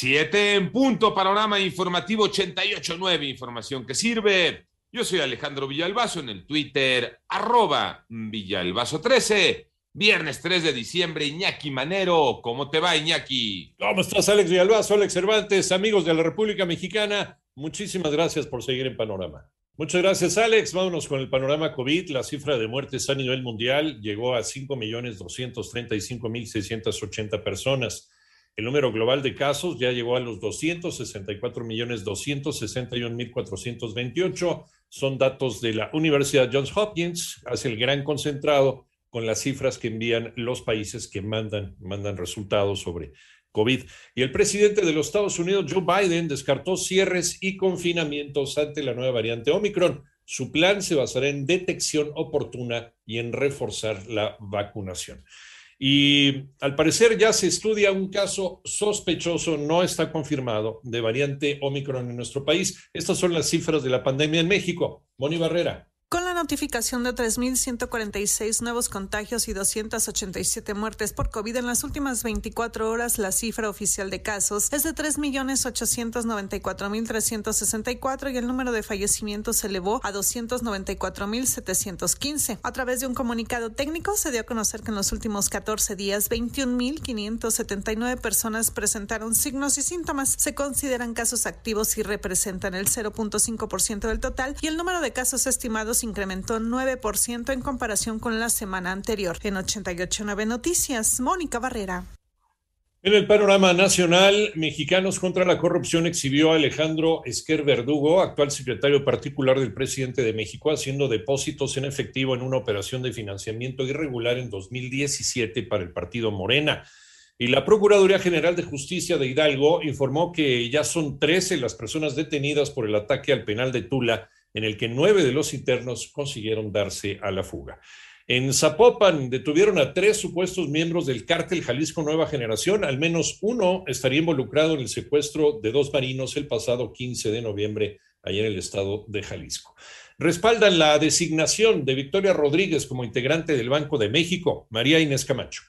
Siete en punto, panorama informativo 88.9, información que sirve. Yo soy Alejandro Villalbazo en el Twitter, arroba Villalbazo13. Viernes 3 de diciembre, Iñaki Manero. ¿Cómo te va, Iñaki? ¿Cómo estás, Alex Villalbazo, Alex Cervantes, amigos de la República Mexicana? Muchísimas gracias por seguir en Panorama. Muchas gracias, Alex. Vámonos con el panorama COVID. La cifra de muertes a nivel mundial llegó a 5.235.680 personas. El número global de casos ya llegó a los 264.261.428. Son datos de la Universidad Johns Hopkins. Hace el gran concentrado con las cifras que envían los países que mandan, mandan resultados sobre COVID. Y el presidente de los Estados Unidos, Joe Biden, descartó cierres y confinamientos ante la nueva variante Omicron. Su plan se basará en detección oportuna y en reforzar la vacunación. Y al parecer ya se estudia un caso sospechoso, no está confirmado, de variante Omicron en nuestro país. Estas son las cifras de la pandemia en México. Moni Barrera. Notificación de 3.146 nuevos contagios y 287 muertes por COVID en las últimas 24 horas, la cifra oficial de casos es de 3.894.364 y el número de fallecimientos se elevó a 294.715. A través de un comunicado técnico se dio a conocer que en los últimos 14 días 21.579 personas presentaron signos y síntomas. Se consideran casos activos y representan el 0.5% del total y el número de casos estimados incrementó 9% en comparación con la semana anterior. En 889 Noticias, Mónica Barrera. En el panorama nacional, Mexicanos contra la Corrupción exhibió a Alejandro Esquer Verdugo, actual secretario particular del presidente de México, haciendo depósitos en efectivo en una operación de financiamiento irregular en 2017 para el partido Morena. Y la Procuraduría General de Justicia de Hidalgo informó que ya son 13 las personas detenidas por el ataque al penal de Tula en el que nueve de los internos consiguieron darse a la fuga. En Zapopan detuvieron a tres supuestos miembros del cártel Jalisco Nueva Generación. Al menos uno estaría involucrado en el secuestro de dos marinos el pasado 15 de noviembre allá en el estado de Jalisco. Respaldan la designación de Victoria Rodríguez como integrante del Banco de México, María Inés Camacho.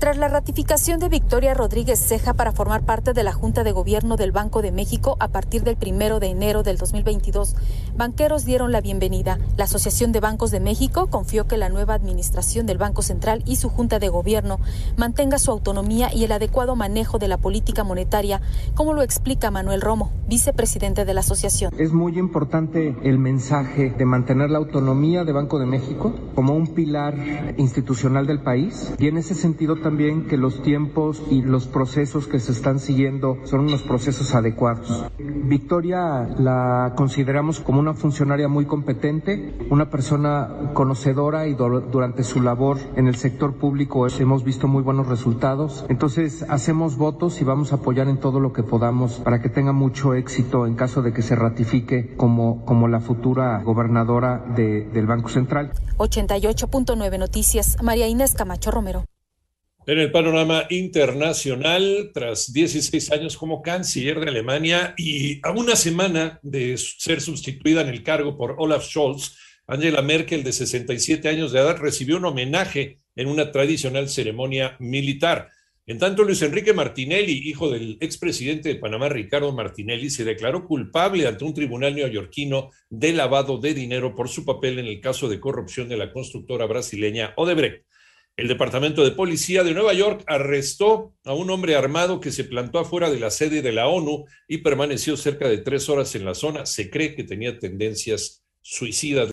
Tras la ratificación de Victoria Rodríguez Ceja para formar parte de la Junta de Gobierno del Banco de México a partir del primero de enero del 2022, banqueros dieron la bienvenida. La Asociación de Bancos de México confió que la nueva administración del Banco Central y su Junta de Gobierno mantenga su autonomía y el adecuado manejo de la política monetaria, como lo explica Manuel Romo, vicepresidente de la asociación. Es muy importante el mensaje de mantener la autonomía de Banco de México como un pilar institucional del país y en ese sentido también también que los tiempos y los procesos que se están siguiendo son unos procesos adecuados. Victoria la consideramos como una funcionaria muy competente, una persona conocedora y durante su labor en el sector público hemos visto muy buenos resultados. Entonces hacemos votos y vamos a apoyar en todo lo que podamos para que tenga mucho éxito en caso de que se ratifique como, como la futura gobernadora de, del Banco Central. 88.9 Noticias, María Inés Camacho Romero. En el panorama internacional, tras 16 años como canciller de Alemania y a una semana de ser sustituida en el cargo por Olaf Scholz, Angela Merkel, de 67 años de edad, recibió un homenaje en una tradicional ceremonia militar. En tanto, Luis Enrique Martinelli, hijo del expresidente de Panamá, Ricardo Martinelli, se declaró culpable ante un tribunal neoyorquino de lavado de dinero por su papel en el caso de corrupción de la constructora brasileña Odebrecht. El Departamento de Policía de Nueva York arrestó a un hombre armado que se plantó afuera de la sede de la ONU y permaneció cerca de tres horas en la zona. Se cree que tenía tendencias suicidas.